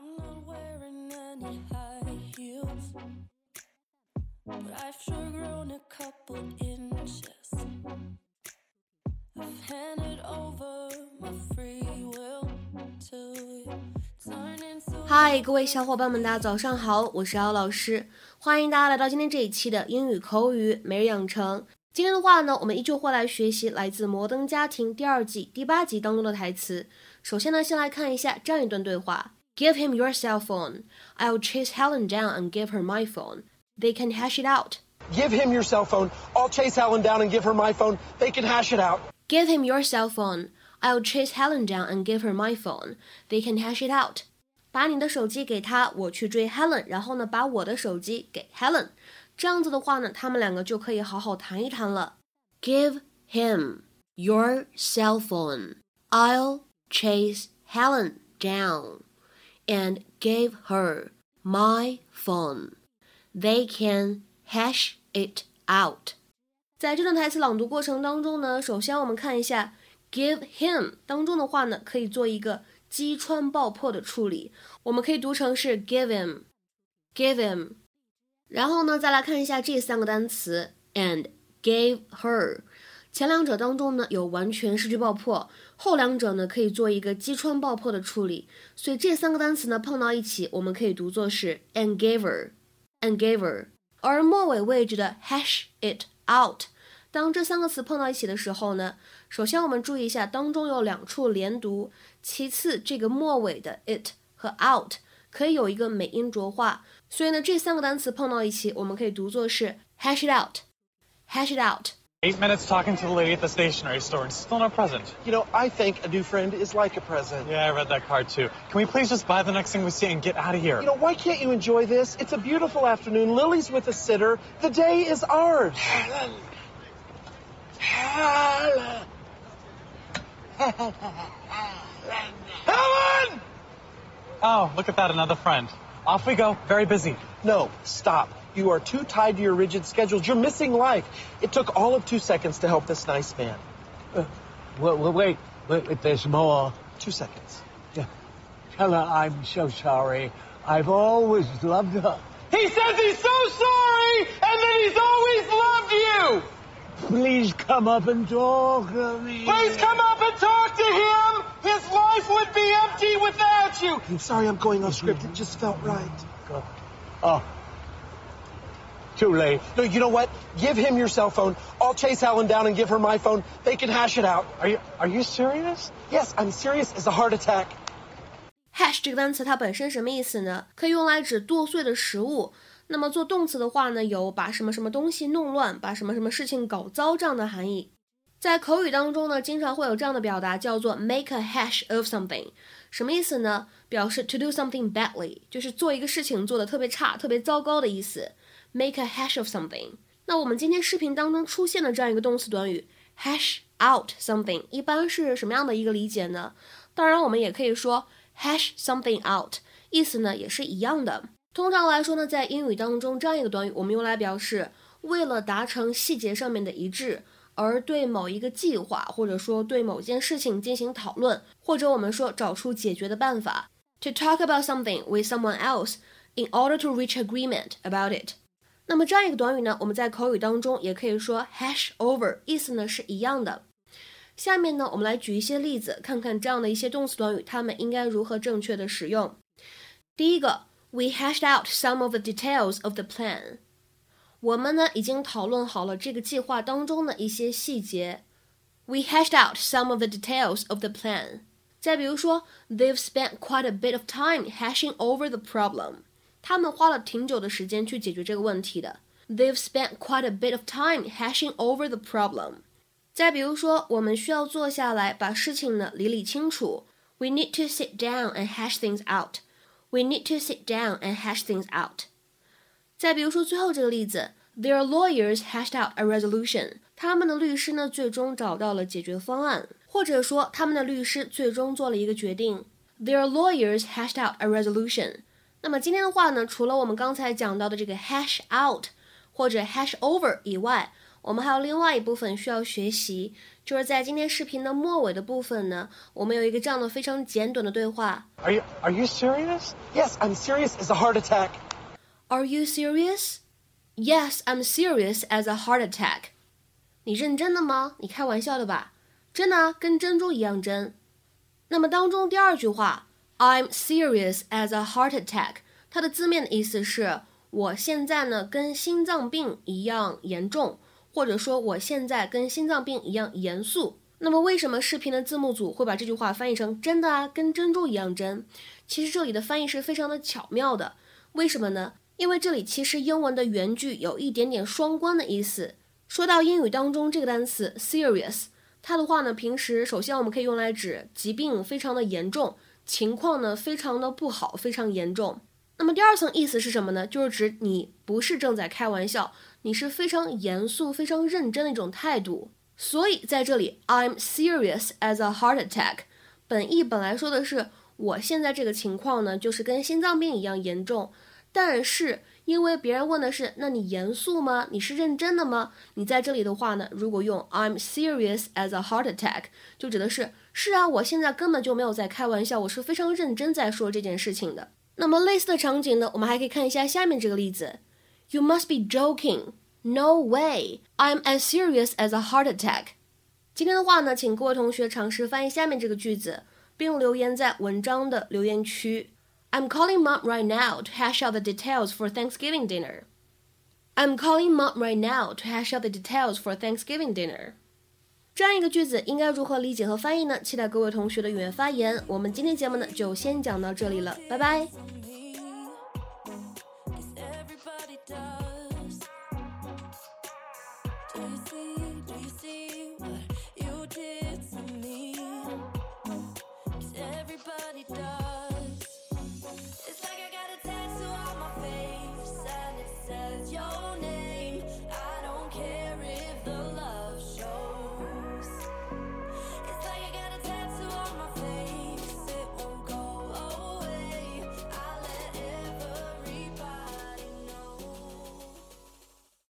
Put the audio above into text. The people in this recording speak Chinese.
I'm not wearing any high heels, but I've sure grown a couple inches. I've handed over my free will to you. Turning to 嗨，各位小伙伴们，大家早上好，我是姚老师，欢迎大家来到今天这一期的英语口语每日养成。今天的话呢，我们依旧会来学习来自《摩登家庭》第二季第八集当中的台词。首先呢，先来看一下这样一段对话 ：Give him your cell phone. I'll chase Helen down and give her my phone. They can hash it out. Give him your cell phone. I'll chase Helen down and give her my phone. They can hash it out. Give him your cell phone. I'll chase Helen down and give her my phone. They can hash it out. 把你的手机给他，我去追 Helen，然后呢，把我的手机给 Helen。这样子的话呢，他们两个就可以好好谈一谈了。Give him your cell phone. I'll chase Helen down And give her my phone. They can hash it out. 在这段台词朗读过程当中呢，首先我们看一下 give him 当中的话呢，可以做一个击穿爆破的处理，我们可以读成是 give him，give him。然后呢，再来看一下这三个单词 and gave her，前两者当中呢有完全失去爆破，后两者呢可以做一个击穿爆破的处理，所以这三个单词呢碰到一起，我们可以读作是 and gave her，and gave her。而末尾位置的 hash it out，当这三个词碰到一起的时候呢，首先我们注意一下当中有两处连读，其次这个末尾的 it 和 out 可以有一个美音浊化，所以呢这三个单词碰到一起，我们可以读作是 hash it out，hash it out。Eight minutes talking to the lady at the stationery store and still no present. You know, I think a new friend is like a present. Yeah, I read that card too. Can we please just buy the next thing we see and get out of here? You know, why can't you enjoy this? It's a beautiful afternoon. Lily's with a sitter. The day is ours. Helen. Helen. Helen! Oh, look at that, another friend. Off we go. Very busy. No, stop. You are too tied to your rigid schedules. You're missing life. It took all of two seconds to help this nice man. Uh, wait, wait, wait, wait, there's more. Two seconds. Yeah. Tell her I'm so sorry. I've always loved her. He says he's so sorry, and that he's always loved you. Please come up and talk to me. Please come up and talk to him. His life would be empty without you. I'm sorry I'm going off script. It just felt right. Oh. Too late. No, you know what? Give him your cell phone. I'll chase Helen down and give her my phone. They can hash it out. Are you are you serious? Yes, I'm serious as a heart attack. hash 这个单词它本身什么意思呢？可以用来指剁碎的食物。那么做动词的话呢，有把什么什么东西弄乱，把什么什么事情搞糟这样的含义。在口语当中呢，经常会有这样的表达，叫做 make a hash of something，什么意思呢？表示 to do something badly，就是做一个事情做的特别差、特别糟糕的意思。Make a hash of something。那我们今天视频当中出现的这样一个动词短语 hash out something，一般是什么样的一个理解呢？当然，我们也可以说 hash something out，意思呢也是一样的。通常来说呢，在英语当中，这样一个短语我们用来表示为了达成细节上面的一致，而对某一个计划或者说对某件事情进行讨论，或者我们说找出解决的办法。To talk about something with someone else in order to reach agreement about it。那么这样一个短语呢，我们在口语当中也可以说 hash over，意思呢是一样的。下面呢，我们来举一些例子，看看这样的一些动词短语，它们应该如何正确的使用。第一个，We hashed out some of the details of the plan。我们呢已经讨论好了这个计划当中的一些细节。We hashed out some of the details of the plan。再比如说，They've spent quite a bit of time hashing over the problem。他们花了挺久的时间去解决这个问题的。They've spent quite a bit of time hashing over the problem。再比如说，我们需要坐下来把事情呢理理清楚。We need to sit down and hash things out. We need to sit down and hash things out. 再比如说最后这个例子，Their lawyers hashed out a resolution. 他们的律师呢最终找到了解决方案，或者说他们的律师最终做了一个决定。Their lawyers hashed out a resolution. 那么今天的话呢，除了我们刚才讲到的这个 hash out 或者 hash over 以外，我们还有另外一部分需要学习，就是在今天视频的末尾的部分呢，我们有一个这样的非常简短的对话。Are you are you serious? Yes, I'm serious as a heart attack. Are you serious? Yes, I'm serious as a heart attack. 你认真的吗？你开玩笑的吧？真的啊，跟珍珠一样真。那么当中第二句话，I'm serious as a heart attack，它的字面的意思是我现在呢跟心脏病一样严重。或者说我现在跟心脏病一样严肃。那么为什么视频的字幕组会把这句话翻译成真的啊，跟珍珠一样真？其实这里的翻译是非常的巧妙的。为什么呢？因为这里其实英文的原句有一点点双关的意思。说到英语当中这个单词 serious，它的话呢，平时首先我们可以用来指疾病非常的严重，情况呢非常的不好，非常严重。那么第二层意思是什么呢？就是指你不是正在开玩笑。你是非常严肃、非常认真的一种态度，所以在这里，I'm serious as a heart attack。本意本来说的是我现在这个情况呢，就是跟心脏病一样严重，但是因为别人问的是，那你严肃吗？你是认真的吗？你在这里的话呢，如果用 I'm serious as a heart attack，就指的是是啊，我现在根本就没有在开玩笑，我是非常认真在说这件事情的。那么类似的场景呢，我们还可以看一下下面这个例子。You must be joking. No way. I'm as serious as a heart attack. 今天的话呢，请各位同学尝试翻译下面这个句子，并留言在文章的留言区。I'm calling mom right now to hash out the details for Thanksgiving dinner. I'm calling mom right now to hash out the details for Thanksgiving dinner. 这样一个句子应该如何理解和翻译呢？期待各位同学的踊跃发言。我们今天节目呢就先讲到这里了，拜拜。